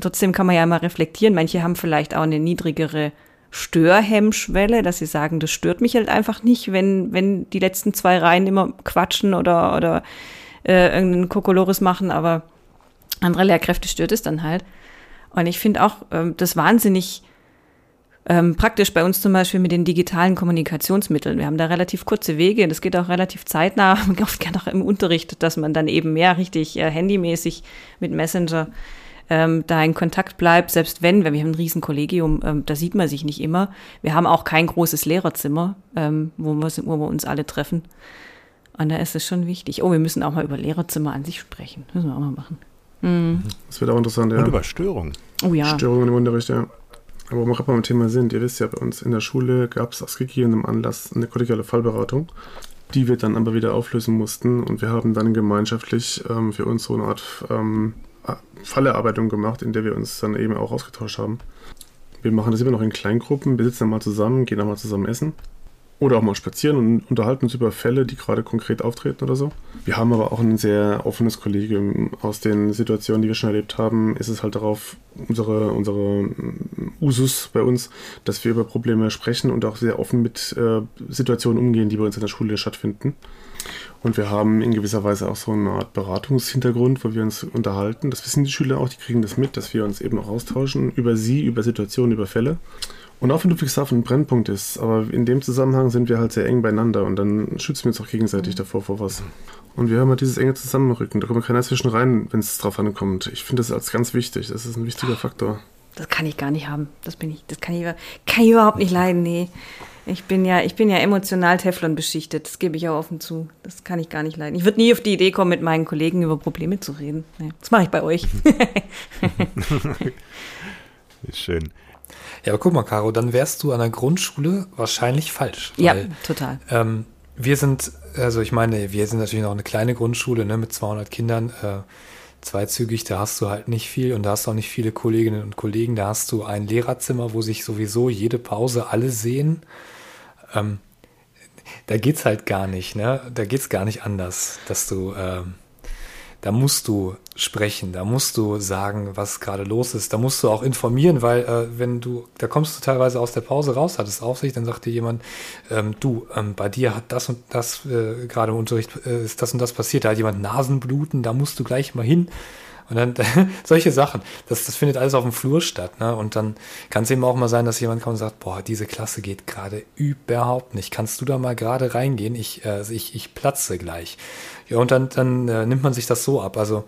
trotzdem kann man ja mal reflektieren. Manche haben vielleicht auch eine niedrigere Störhemmschwelle, dass sie sagen, das stört mich halt einfach nicht, wenn, wenn die letzten zwei Reihen immer quatschen oder, oder äh, irgendeinen Kokolores machen, aber andere Lehrkräfte stört es dann halt. Und ich finde auch ähm, das wahnsinnig ähm, praktisch bei uns zum Beispiel mit den digitalen Kommunikationsmitteln. Wir haben da relativ kurze Wege, das geht auch relativ zeitnah, *laughs* oft gerne auch im Unterricht, dass man dann eben mehr richtig äh, handymäßig mit Messenger ähm, da in Kontakt bleibt, selbst wenn, wenn wir haben ein Riesenkollegium, ähm, da sieht man sich nicht immer. Wir haben auch kein großes Lehrerzimmer, ähm, wo, wir, wo wir uns alle treffen. Und da ist es schon wichtig. Oh, wir müssen auch mal über Lehrerzimmer an sich sprechen. Müssen wir auch mal machen. Mhm. Das wird auch interessant, ja. Und über Störungen. Oh ja. Störungen im Unterricht, ja. Aber wo wir gerade beim Thema sind, ihr wisst ja, bei uns in der Schule gab es aus gegebenem Anlass eine kollegiale Fallberatung, die wir dann aber wieder auflösen mussten und wir haben dann gemeinschaftlich ähm, für uns so eine Art ähm, Fallerarbeitung gemacht, in der wir uns dann eben auch ausgetauscht haben. Wir machen das immer noch in Kleingruppen, wir sitzen dann mal zusammen, gehen dann mal zusammen essen oder auch mal spazieren und unterhalten uns über Fälle, die gerade konkret auftreten oder so. Wir haben aber auch ein sehr offenes Kollegium. Aus den Situationen, die wir schon erlebt haben, ist es halt darauf, unsere, unsere mm, Usus bei uns, dass wir über Probleme sprechen und auch sehr offen mit äh, Situationen umgehen, die bei uns in der Schule stattfinden. Und wir haben in gewisser Weise auch so eine Art Beratungshintergrund, wo wir uns unterhalten. Das wissen die Schüler auch, die kriegen das mit, dass wir uns eben auch austauschen über sie, über Situationen, über Fälle. Und auch wenn Ludwigshafen ein Brennpunkt ist, aber in dem Zusammenhang sind wir halt sehr eng beieinander und dann schützen wir uns auch gegenseitig davor vor was. Und wir haben halt dieses enge Zusammenrücken. Da kommt keiner zwischen rein, wenn es drauf ankommt. Ich finde das als ganz wichtig. Das ist ein wichtiger Faktor. Das kann ich gar nicht haben. Das bin ich, das kann ich, kann ich überhaupt nicht leiden, nee. Ich bin ja, ich bin ja emotional Teflon beschichtet. Das gebe ich auch offen zu. Das kann ich gar nicht leiden. Ich würde nie auf die Idee kommen, mit meinen Kollegen über Probleme zu reden. Nee, das mache ich bei euch. *laughs* *laughs* Schön. Ja, aber guck mal, Caro, dann wärst du an der Grundschule wahrscheinlich falsch. Ja, total. Ähm, wir sind, also ich meine, wir sind natürlich noch eine kleine Grundschule ne, mit 200 Kindern, äh, zweizügig, da hast du halt nicht viel und da hast du auch nicht viele Kolleginnen und Kollegen. Da hast du ein Lehrerzimmer, wo sich sowieso jede Pause alle sehen. Ähm, da geht's halt gar nicht, ne? Da geht's gar nicht anders, dass du ähm, da musst du sprechen, da musst du sagen, was gerade los ist, da musst du auch informieren, weil äh, wenn du, da kommst du teilweise aus der Pause raus, hattest Aufsicht, dann sagt dir jemand, ähm, du, ähm, bei dir hat das und das äh, gerade im Unterricht äh, ist das und das passiert, da hat jemand Nasenbluten, da musst du gleich mal hin. Und dann *laughs* solche Sachen, das, das findet alles auf dem Flur statt. Ne? Und dann kann es eben auch mal sein, dass jemand kommt und sagt, boah, diese Klasse geht gerade überhaupt nicht. Kannst du da mal gerade reingehen? Ich, äh, ich, ich platze gleich. Ja, und dann, dann äh, nimmt man sich das so ab. Also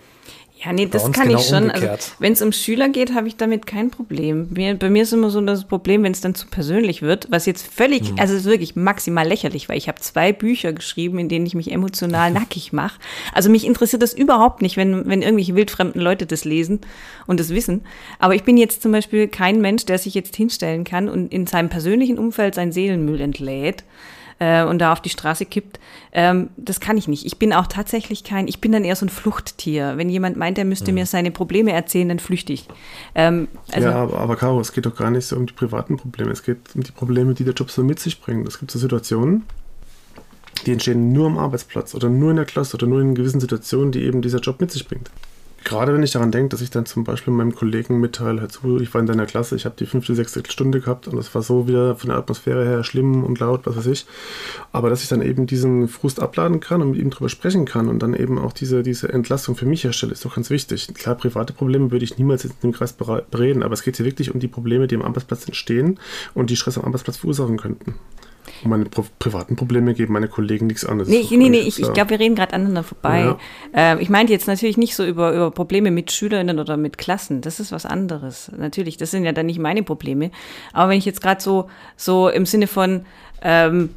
ja, nee, das kann genau ich schon. Also, wenn es um Schüler geht, habe ich damit kein Problem. Mir, bei mir ist immer so das Problem, wenn es dann zu persönlich wird, was jetzt völlig, mhm. also ist wirklich maximal lächerlich, weil ich habe zwei Bücher geschrieben, in denen ich mich emotional *laughs* nackig mache. Also mich interessiert das überhaupt nicht, wenn, wenn irgendwelche wildfremden Leute das lesen und das wissen. Aber ich bin jetzt zum Beispiel kein Mensch, der sich jetzt hinstellen kann und in seinem persönlichen Umfeld seinen Seelenmüll entlädt äh, und da auf die Straße kippt. Ähm, das kann ich nicht. Ich bin auch tatsächlich kein, ich bin dann eher so ein Fluchttier. Wenn jemand meint, er müsste mhm. mir seine Probleme erzählen, dann flüchte ich. Ähm, also ja, aber, aber Caro, es geht doch gar nicht so um die privaten Probleme. Es geht um die Probleme, die der Job so mit sich bringt. Es gibt so Situationen, die entstehen nur am Arbeitsplatz oder nur in der Klasse oder nur in gewissen Situationen, die eben dieser Job mit sich bringt. Gerade wenn ich daran denke, dass ich dann zum Beispiel meinem Kollegen mitteile, hör zu, ich war in deiner Klasse, ich habe die fünfte, sechste Stunde gehabt und das war so wieder von der Atmosphäre her schlimm und laut, was weiß ich. Aber dass ich dann eben diesen Frust abladen kann und mit ihm drüber sprechen kann und dann eben auch diese, diese Entlastung für mich herstelle, ist doch ganz wichtig. Klar, private Probleme würde ich niemals in dem Kreis bereden, aber es geht hier wirklich um die Probleme, die am Arbeitsplatz entstehen und die Stress am Arbeitsplatz verursachen könnten. Meine pri privaten Probleme geben meine Kollegen nichts an. Nee, nee, nee, ich, ich glaube, wir reden gerade aneinander vorbei. Ja. Äh, ich meinte jetzt natürlich nicht so über, über Probleme mit Schülerinnen oder mit Klassen. Das ist was anderes. Natürlich, das sind ja dann nicht meine Probleme. Aber wenn ich jetzt gerade so, so im Sinne von, ähm,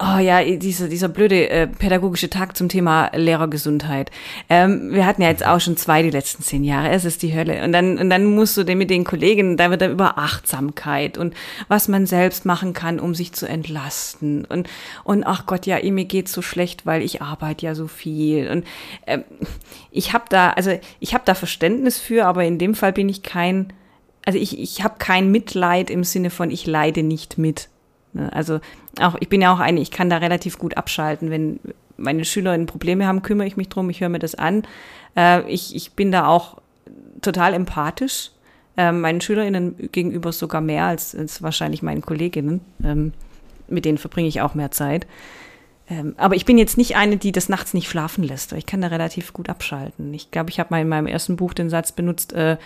Oh ja, dieser, dieser blöde äh, pädagogische Tag zum Thema Lehrergesundheit. Ähm, wir hatten ja jetzt auch schon zwei die letzten zehn Jahre. Es ist die Hölle. Und dann, und dann musst du mit den Kollegen, da wird dann über Achtsamkeit und was man selbst machen kann, um sich zu entlasten. Und, und ach Gott, ja, mir geht's so schlecht, weil ich arbeite ja so viel. Und ähm, ich habe da, also ich habe da Verständnis für, aber in dem Fall bin ich kein, also ich, ich habe kein Mitleid im Sinne von, ich leide nicht mit. Ne? Also auch, ich bin ja auch eine, ich kann da relativ gut abschalten. Wenn meine Schülerinnen Probleme haben, kümmere ich mich drum, ich höre mir das an. Äh, ich, ich bin da auch total empathisch. Äh, meinen Schülerinnen gegenüber sogar mehr als, als wahrscheinlich meinen Kolleginnen. Ähm, mit denen verbringe ich auch mehr Zeit. Ähm, aber ich bin jetzt nicht eine, die das nachts nicht schlafen lässt. Ich kann da relativ gut abschalten. Ich glaube, ich habe mal in meinem ersten Buch den Satz benutzt, äh,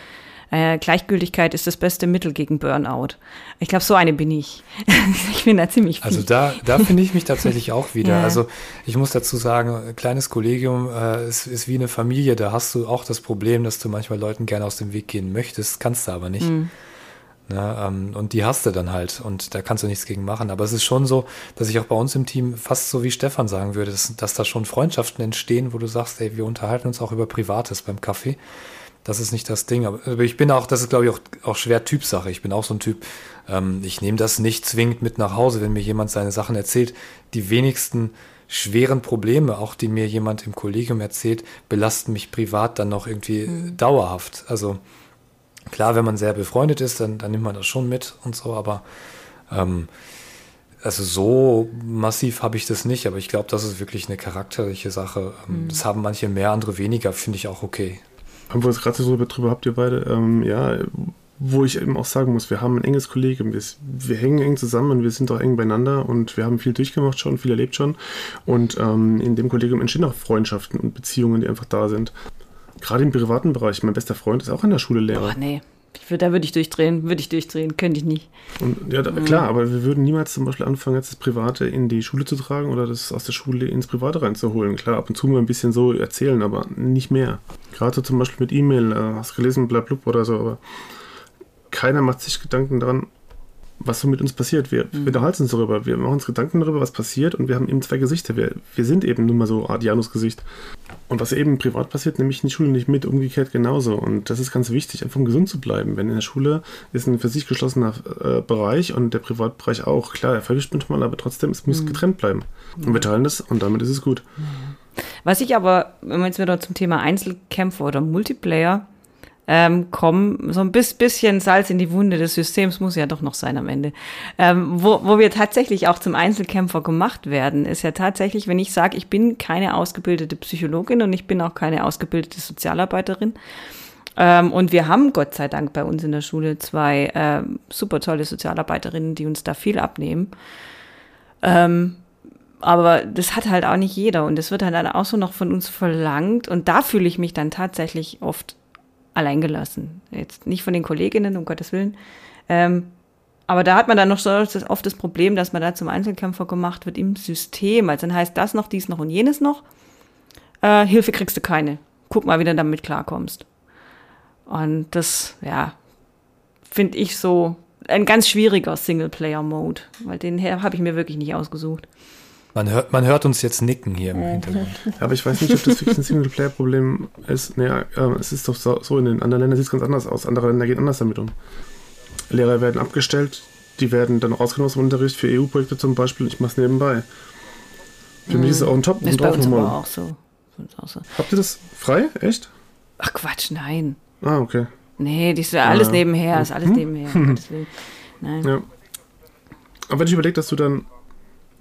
äh, Gleichgültigkeit ist das beste Mittel gegen Burnout. Ich glaube, so eine bin ich. *laughs* ich bin da ziemlich viel. Also da, da finde ich mich tatsächlich auch *laughs* wieder. Ja. Also ich muss dazu sagen, ein kleines Kollegium äh, ist, ist wie eine Familie. Da hast du auch das Problem, dass du manchmal Leuten gerne aus dem Weg gehen möchtest, kannst du aber nicht. Mhm. Na, ähm, und die hast du dann halt und da kannst du nichts gegen machen. Aber es ist schon so, dass ich auch bei uns im Team fast so wie Stefan sagen würde, dass, dass da schon Freundschaften entstehen, wo du sagst, ey, wir unterhalten uns auch über Privates beim Kaffee das ist nicht das Ding. Aber ich bin auch, das ist glaube ich auch, auch schwer Typsache. Ich bin auch so ein Typ, ähm, ich nehme das nicht zwingend mit nach Hause, wenn mir jemand seine Sachen erzählt. Die wenigsten schweren Probleme, auch die mir jemand im Kollegium erzählt, belasten mich privat dann noch irgendwie mhm. dauerhaft. Also klar, wenn man sehr befreundet ist, dann, dann nimmt man das schon mit und so, aber ähm, also so massiv habe ich das nicht, aber ich glaube, das ist wirklich eine charakterliche Sache. Ähm, mhm. Das haben manche mehr, andere weniger, finde ich auch okay haben wir uns gerade so drüber habt ihr beide, ähm, ja, wo ich eben auch sagen muss, wir haben ein enges Kollegium, wir, wir, hängen eng zusammen und wir sind auch eng beieinander und wir haben viel durchgemacht schon, viel erlebt schon und ähm, in dem Kollegium entstehen auch Freundschaften und Beziehungen, die einfach da sind. Gerade im privaten Bereich, mein bester Freund ist auch an der Schule Lehrer. Boah, nee. Würd, da würde ich durchdrehen, würde ich durchdrehen, könnte ich nicht. Und, ja, da, mhm. klar, aber wir würden niemals zum Beispiel anfangen, jetzt das Private in die Schule zu tragen oder das aus der Schule ins Private reinzuholen. Klar, ab und zu mal ein bisschen so erzählen, aber nicht mehr. Gerade so zum Beispiel mit E-Mail, äh, hast gelesen, blablub oder so, aber keiner macht sich Gedanken daran, was so mit uns passiert. Wir, mhm. wir unterhalten uns darüber, wir machen uns Gedanken darüber, was passiert und wir haben eben zwei Gesichter. Wir, wir sind eben nun mal so Art Janus-Gesicht. Und was eben privat passiert, nehme ich in die Schule nicht mit, umgekehrt genauso. Und das ist ganz wichtig, einfach um gesund zu bleiben. Wenn in der Schule ist ein für sich geschlossener äh, Bereich und der Privatbereich auch. Klar, er verwischt manchmal, aber trotzdem, es muss mhm. getrennt bleiben. Und wir teilen das und damit ist es gut. Was ich aber, wenn wir jetzt wieder zum Thema Einzelkämpfer oder Multiplayer ähm, kommen, so ein bisschen Salz in die Wunde des Systems muss ja doch noch sein am Ende. Ähm, wo, wo wir tatsächlich auch zum Einzelkämpfer gemacht werden, ist ja tatsächlich, wenn ich sage, ich bin keine ausgebildete Psychologin und ich bin auch keine ausgebildete Sozialarbeiterin. Ähm, und wir haben Gott sei Dank bei uns in der Schule zwei ähm, super tolle Sozialarbeiterinnen, die uns da viel abnehmen. Ähm, aber das hat halt auch nicht jeder und das wird halt dann auch so noch von uns verlangt und da fühle ich mich dann tatsächlich oft alleingelassen. Jetzt nicht von den Kolleginnen, um Gottes Willen. Ähm, aber da hat man dann noch so oft das Problem, dass man da zum Einzelkämpfer gemacht wird im System. Also dann heißt das noch, dies noch und jenes noch. Äh, Hilfe kriegst du keine. Guck mal, wie du damit klarkommst. Und das, ja, finde ich so ein ganz schwieriger Singleplayer-Mode, weil den habe ich mir wirklich nicht ausgesucht. Man hört, man hört uns jetzt nicken hier im Hintergrund. Aber ich weiß nicht, ob das wirklich ein Singleplayer-Problem ist. Naja, äh, es ist doch so, so, in den anderen Ländern sieht es ganz anders aus. Andere Länder gehen anders damit um. Lehrer werden abgestellt, die werden dann rausgenommen aus dem Unterricht für EU-Projekte zum Beispiel. Ich mache es nebenbei. Für mhm. mich ist es auch ein Top. Das ist bei uns aber auch so. auch so. Habt ihr das frei? Echt? Ach Quatsch, nein. Ah, okay. Nee, das ist ja alles ja. nebenher, ist alles hm? nebenher. Nein. Ja. Aber wenn ich überlege, dass du dann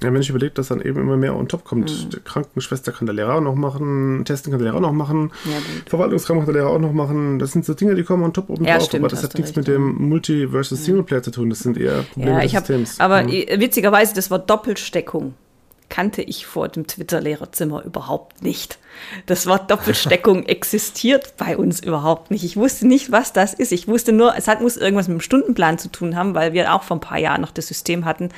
ja, wenn ich überlege, dass dann eben immer mehr on top kommt, mhm. Krankenschwester kann der Lehrer auch noch machen, Testen kann der Lehrer auch noch machen, ja, Verwaltungsraum kann der Lehrer auch noch machen. Das sind so Dinge, die kommen on top oben ja, drauf, stimmt, aber das hat nichts mit dem Multi- versus Singleplayer zu tun. Das sind eher Probleme ja, des Systems. Hab, aber mhm. witzigerweise, das Wort Doppelsteckung kannte ich vor dem Twitter-Lehrerzimmer überhaupt nicht. Das Wort Doppelsteckung *laughs* existiert bei uns überhaupt nicht. Ich wusste nicht, was das ist. Ich wusste nur, es hat, muss irgendwas mit dem Stundenplan zu tun haben, weil wir auch vor ein paar Jahren noch das System hatten,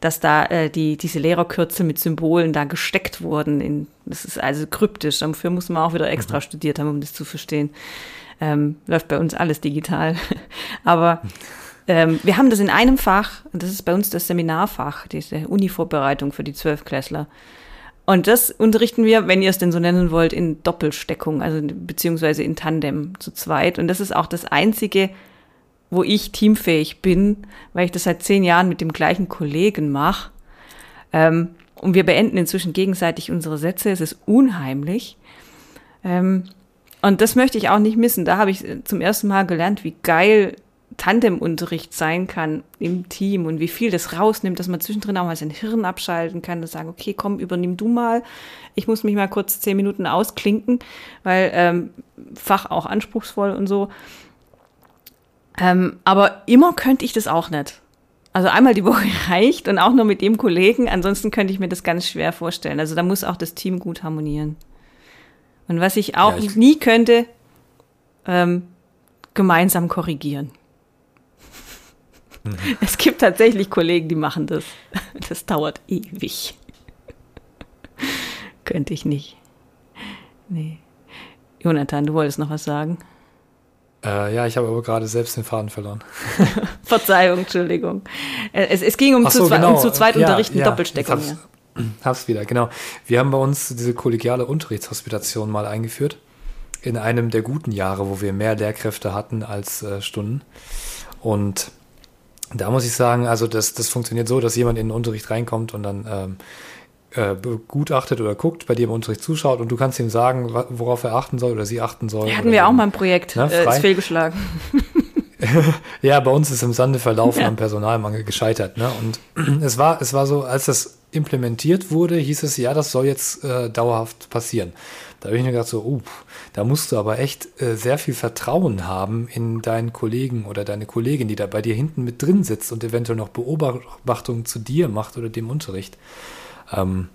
dass da äh, die, diese Lehrerkürzel mit Symbolen da gesteckt wurden. In, das ist also kryptisch. Dafür muss man auch wieder extra mhm. studiert haben, um das zu verstehen. Ähm, läuft bei uns alles digital. *laughs* Aber ähm, wir haben das in einem Fach, das ist bei uns das Seminarfach, diese Uni-Vorbereitung für die Zwölfklässler. Und das unterrichten wir, wenn ihr es denn so nennen wollt, in Doppelsteckung, also beziehungsweise in Tandem zu zweit. Und das ist auch das einzige, wo ich teamfähig bin, weil ich das seit zehn Jahren mit dem gleichen Kollegen mache. Ähm, und wir beenden inzwischen gegenseitig unsere Sätze. Es ist unheimlich. Ähm, und das möchte ich auch nicht missen. Da habe ich zum ersten Mal gelernt, wie geil Tandemunterricht sein kann im Team und wie viel das rausnimmt, dass man zwischendrin auch mal sein Hirn abschalten kann und sagen, okay, komm, übernimm du mal. Ich muss mich mal kurz zehn Minuten ausklinken, weil ähm, Fach auch anspruchsvoll und so. Ähm, aber immer könnte ich das auch nicht. Also einmal die Woche *laughs* reicht und auch nur mit dem Kollegen. Ansonsten könnte ich mir das ganz schwer vorstellen. Also da muss auch das Team gut harmonieren. Und was ich auch Ja, ich- nie könnte, ähm, gemeinsam korrigieren. *laughs* Es gibt tatsächlich Kollegen, die machen das. *laughs* Das dauert ewig. *laughs* Könnte ich nicht. Nee. Jonathan, du wolltest noch was sagen? Äh, ja, ich habe aber gerade selbst den Faden verloren. Verzeihung, Entschuldigung. Äh, Es, es ging um, zu, so, zwei, genau. um zu zweit Ja, unterrichten, ja, Doppelsteckung. Ja. hab's- *clears throat* Hab's wieder, genau. Wir haben bei uns diese kollegiale Unterrichtshospitation mal eingeführt. In einem der guten Jahre, wo wir mehr Lehrkräfte hatten als äh, Stunden. Und da muss ich sagen, also das, das funktioniert so, dass jemand in den Unterricht reinkommt und dann ähm, äh, begutachtet oder guckt, bei dir im Unterricht zuschaut und du kannst ihm sagen, worauf er achten soll oder sie achten soll. Hatten oder wir auch mal ein Projekt, Na, äh, ist fehlgeschlagen. *laughs* *laughs* Ja, bei uns ist im Sande verlaufen Ja. am Personalmangel gescheitert. Ne? Und *clears throat* es war, es war so, als das implementiert wurde, hieß es, ja, das soll jetzt äh, dauerhaft passieren. Da habe ich mir gedacht, so, uh, da musst du aber echt äh, sehr viel Vertrauen haben in deinen Kollegen oder deine Kollegin, die da bei dir hinten mit drin sitzt und eventuell noch Beobachtungen zu dir macht oder dem Unterricht. Ähm,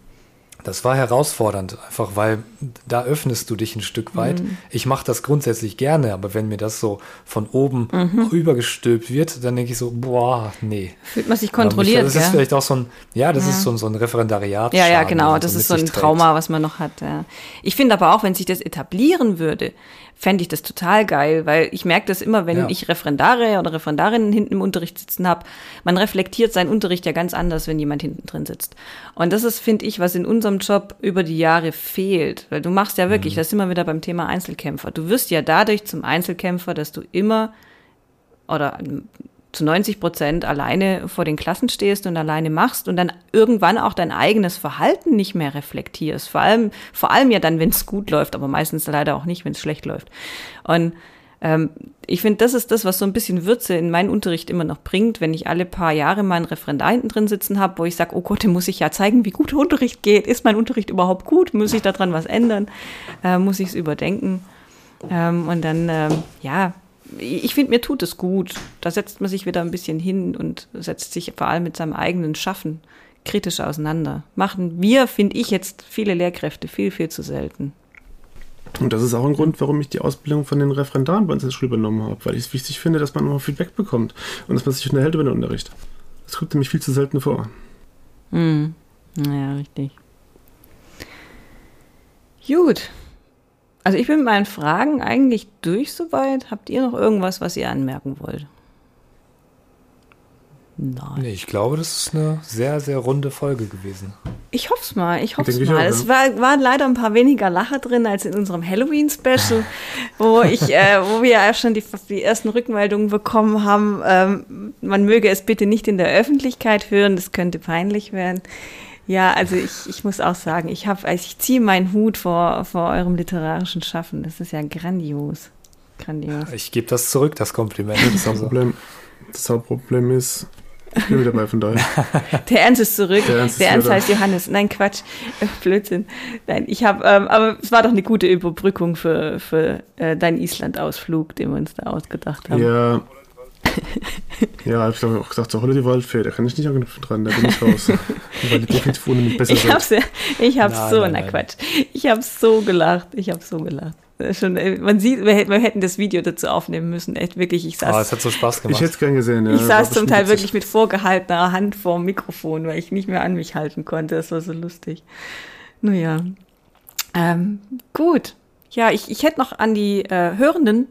das war herausfordernd, einfach weil da öffnest du dich ein Stück weit. Mhm. Ich mache das grundsätzlich gerne, aber wenn mir das so von oben Mhm. übergestülpt wird, dann denke ich so, boah, nee. Fühlt man sich kontrolliert, Das ist gell? vielleicht auch so ein, ja, das Ja. ist so ein, so ein Referendariat. Ja, ja, genau. Das ist so ein Trauma, was man noch hat. Ja. Ich finde aber auch, wenn sich das etablieren würde, fände ich das total geil, weil ich merke das immer, wenn Ja. ich Referendare oder Referendarinnen hinten im Unterricht sitzen habe. Man reflektiert seinen Unterricht ja ganz anders, wenn jemand hinten drin sitzt. Und das ist, finde ich, was in unserem Job über die Jahre fehlt. Weil du machst ja wirklich, Mhm. das sind wir wieder beim Thema Einzelkämpfer. Du wirst ja dadurch zum Einzelkämpfer, dass du immer oder zu 90 Prozent alleine vor den Klassen stehst und alleine machst und dann irgendwann auch dein eigenes Verhalten nicht mehr reflektierst. Vor allem, vor allem ja dann, wenn es gut läuft, aber meistens leider auch nicht, wenn es schlecht läuft. Und ähm, ich finde, das ist das, was so ein bisschen Würze in meinen Unterricht immer noch bringt, wenn ich alle paar Jahre mal einen Referendar drin sitzen habe, wo ich sage, oh Gott, dem muss ich ja zeigen, wie gut *laughs* Unterricht geht. Ist mein Unterricht überhaupt gut? Muss ich daran was ändern? Äh, muss ich es überdenken? Ähm, und dann, ähm, ja, ich finde, mir tut es gut. Da setzt man sich wieder ein bisschen hin und setzt sich vor allem mit seinem eigenen Schaffen kritisch auseinander. Machen wir, finde ich, jetzt viele Lehrkräfte viel, viel zu selten. Und das ist auch ein Grund, warum ich die Ausbildung von den Referendaren bei uns in der Schule übernommen habe, weil ich es wichtig finde, dass man immer Feedback bekommt und dass man sich unterhält über den Unterricht. Das kommt nämlich viel zu selten vor. Hm. Naja, richtig. Gut. Also ich bin mit meinen Fragen eigentlich durch soweit. Habt ihr noch irgendwas, was ihr anmerken wollt? Nein. Nee, ich glaube, das ist eine sehr, sehr runde Folge gewesen. Ich hoff's mal, ich Denke ich mal. auch, es war, waren leider ein paar weniger Lacher drin als in unserem Halloween-Special, *laughs* wo ich, äh, wo wir ja schon die, die ersten Rückmeldungen bekommen haben. Ähm, man möge es bitte nicht in der Öffentlichkeit hören, das könnte peinlich werden. Ja, also ich, ich muss auch sagen, ich habe, also ich ziehe meinen Hut vor, vor eurem literarischen Schaffen. Das ist ja grandios. Grandios. Ich gebe das zurück, das Kompliment. Das Hauptproblem, das Hauptproblem ist, ich bin wieder dabei, von daher. *laughs* Der Ernst ist zurück. Der Ernst Der Ernst heißt Johannes. Nein, Quatsch. Äh, Blödsinn. Nein, ich habe, ähm, aber es war doch eine gute Überbrückung für, für äh, deinen Island-Ausflug, den wir uns da ausgedacht haben. Ja. Ja, ich habe auch gedacht, so Holiday Waldfee, da kann ich nicht anknüpfen dran, da bin ich raus. *laughs* Weil die definitiv ohne mich besser Ich hab's, ja- ich hab's Nein, so, nein, na nein. Quatsch. Ich hab's so gelacht. Ich hab's so gelacht. Schon, äh, man sieht, wir, hätten- wir hätten das Video dazu aufnehmen müssen. Echt wirklich, ich saß, Aber es hat so Spaß Ich gemacht. hätte es gern gesehen, ja. ich saß zum Teil wirklich mit vorgehaltener Hand vor dem Mikrofon, weil ich nicht mehr an mich halten konnte. Das war so lustig. Naja. Ähm, gut. Ja, ich, ich hätte noch an die äh, Hörenden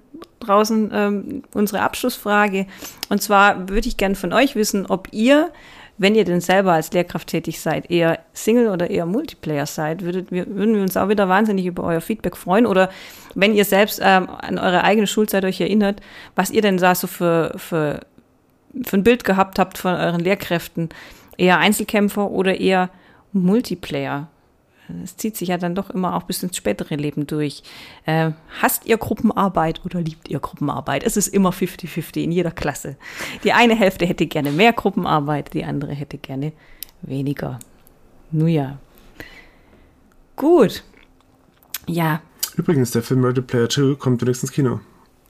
draußen ähm, unsere Abschlussfrage. Und zwar würde ich gerne von euch wissen, ob ihr, wenn ihr denn selber als Lehrkraft tätig seid, eher Single oder eher Multiplayer seid, würdet, wir, würden wir uns auch wieder wahnsinnig über euer Feedback freuen. Oder wenn ihr selbst ähm, an eure eigene Schulzeit euch erinnert, was ihr denn da so für, für, für ein Bild gehabt habt von euren Lehrkräften. Eher Einzelkämpfer oder eher Multiplayer? Es zieht sich ja dann doch immer auch bis ins spätere Leben durch. Äh, hasst ihr Gruppenarbeit oder liebt ihr Gruppenarbeit? Es ist immer 50-50 in jeder Klasse. Die eine Hälfte hätte gerne mehr Gruppenarbeit, die andere hätte gerne weniger. Nun ja. Gut. Ja. Übrigens, der Film Ready Player 2 kommt demnächst ins Kino.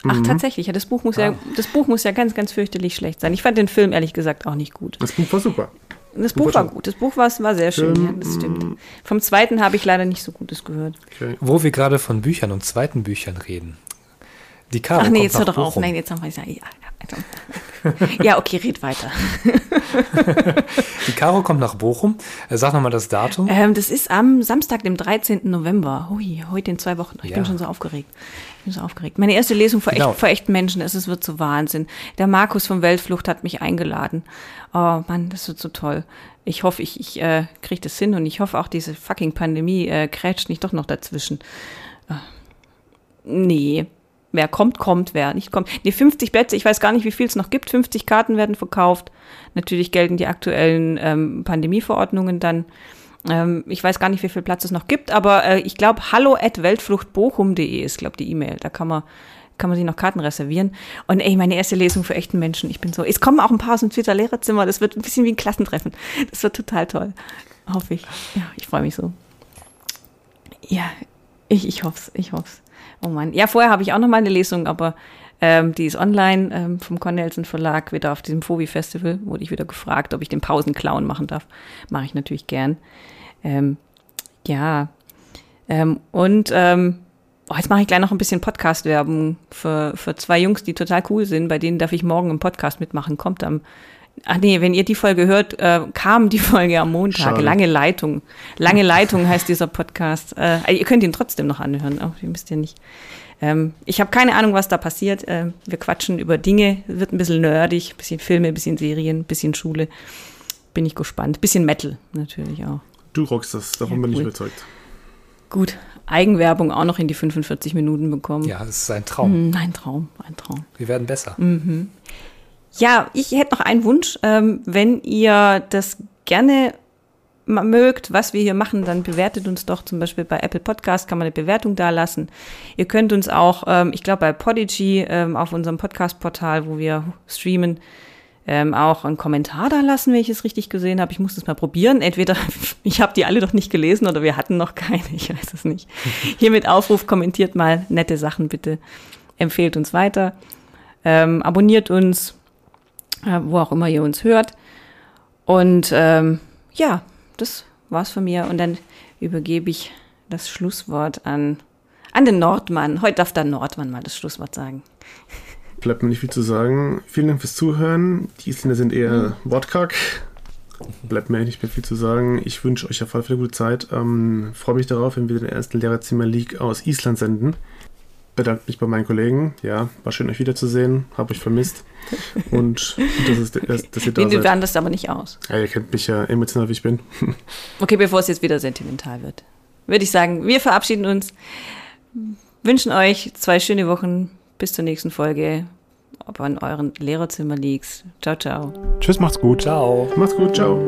Ach, tatsächlich. Ja, das Buch muss ja, das Buch muss ja ganz, ganz fürchterlich schlecht sein. Ich fand den Film ehrlich gesagt auch nicht gut. Das Buch war super. Das Buch war gut. Das Buch war, war sehr schön, ja, das stimmt. Vom zweiten habe ich leider nicht so Gutes gehört. Okay. Wo wir gerade von Büchern und zweiten Büchern reden. Die Caro Ach nee, jetzt hör doch auf. Nein, jetzt haben wir ja. Ja, ja, okay, red weiter. *laughs* Die Caro kommt nach Bochum. Äh, Sag nochmal das Datum. Ähm, das ist am Samstag, dem 13. November. Hui, heute in zwei Wochen. Ich Ja. bin schon so aufgeregt. Ich bin so aufgeregt. Meine erste Lesung vor, Genau. echt, vor echten Menschen. Es ist- wird so Wahnsinn. Der Markus von Weltflucht hat mich eingeladen. Oh Mann, das wird so toll. Ich hoffe, ich, ich äh, kriege das hin und ich hoffe auch, diese fucking Pandemie äh, krätscht nicht doch noch dazwischen. Ah. Nee. Wer kommt, kommt. Wer nicht kommt. Nee, 50 Plätze. Ich weiß gar nicht, wie viel es noch gibt. 50 Karten werden verkauft. Natürlich gelten die aktuellen ähm, Pandemieverordnungen dann. Ähm, ich weiß gar nicht, wie viel Platz es noch gibt, aber äh, ich glaube, hallo at weltfluchtbochum.de ist, glaube die E-Mail. Da kann man, kann man sich noch Karten reservieren. Und ey, meine erste Lesung für echten Menschen. Ich bin so, es kommen auch ein paar aus dem Twitter Lehrerzimmer. Das wird ein bisschen wie ein Klassentreffen. Das wird total toll. Hoffe ich. Ja, ich freue mich so. Ja, ich, ich hoffe es, ich hoffe es. Oh Mann. Ja, vorher habe ich auch noch mal eine Lesung, aber ähm, die ist online ähm, vom Cornelsen Verlag, wieder auf diesem Phobi-Festival. Wurde ich wieder gefragt, ob ich den Pausenclown machen darf. Mache ich natürlich gern. Ähm, ja. Ähm, und ähm, oh, jetzt mache ich gleich noch ein bisschen Podcast-Werbung für, für zwei Jungs, die total cool sind. Bei denen darf ich morgen im Podcast mitmachen. Kommt am Ach nee, wenn ihr die Folge hört, äh, kam die *laughs* Folge am Montag. Schade. Lange Leitung. Lange Leitung heißt dieser Podcast. Äh, ihr könnt ihn trotzdem noch anhören, auch ihr müsst ja nicht. Ähm, ich habe keine Ahnung, was da passiert. Äh, wir quatschen über Dinge, wird ein bisschen nerdig, ein bisschen Filme, ein bisschen Serien, ein bisschen Schule. Bin ich gespannt. Bisschen Metal natürlich auch. Du rockst das, davon Ja, bin ich cool. überzeugt. Gut, Eigenwerbung auch noch in die 45 Minuten bekommen. Ja, es ist ein Traum. Hm, ein Traum, ein Traum. Wir werden besser. Ja, ich hätte noch einen Wunsch. Ähm, wenn ihr das gerne mögt, was wir hier machen, dann bewertet uns doch zum Beispiel bei Apple Podcast, kann man eine Bewertung da lassen. Ihr könnt uns auch, ähm, ich glaube bei Podigy ähm, auf unserem Podcast-Portal, wo wir streamen, ähm, auch einen Kommentar da lassen, wenn ich es richtig gesehen habe. Ich muss das mal probieren. Entweder *laughs* ich habe die alle doch nicht gelesen oder wir hatten noch keine, ich weiß es nicht. *laughs* Hiermit Aufruf, kommentiert mal nette Sachen bitte. Empfehlt uns weiter. Ähm, abonniert uns, äh, wo auch immer ihr uns hört. Und ähm, ja, das war's von mir. Und dann übergebe ich das Schlusswort an, an den Nordmann. Heute darf der Nordmann mal das Schlusswort sagen. Bleibt mir nicht viel zu sagen. Vielen Dank fürs Zuhören. Die Isländer sind eher wortkarg. Bleibt mir nicht mehr viel zu sagen. Ich wünsche euch auf jeden Fall eine gute Zeit. Ähm, Freue mich darauf, wenn wir den ersten Lehrerzimmer League aus Island senden. Bedanke mich bei meinen Kollegen. Ja, war schön, euch wiederzusehen. Hab euch vermisst. Und das ist, dass, dass ihr da Wir wir seid. werden das aber nicht aus. Ja, ihr kennt mich ja emotional, wie ich bin. *laughs* Okay, bevor es jetzt wieder sentimental wird, würde ich sagen, wir verabschieden uns, wünschen euch zwei schöne Wochen. Bis zur nächsten Folge. Ob an euren Lehrerzimmer liegt. Ciao, ciao. Tschüss, macht's gut. Ciao. Macht's gut, ciao.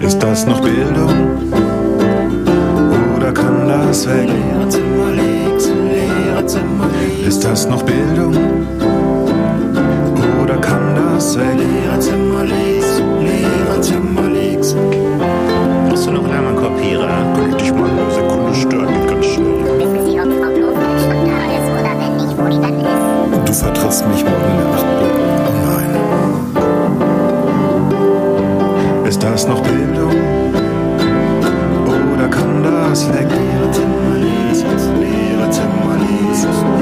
Ist das noch Bildung? Oder kann das weg? Ist das noch Bildung? Oder kann das weg? Hast du noch Lernmannkorpierer? Könnte ich mal eine Sekunde stören, geht ganz schnell. Wissen Sie, ob Frau Blofeld schon da ist oder wenn nicht, wo die dann ist? Du vertrittst mich morgen in der Nachtclub. Oh nein. Ist das noch Bildung? Oder kann das weg? Jesus' name.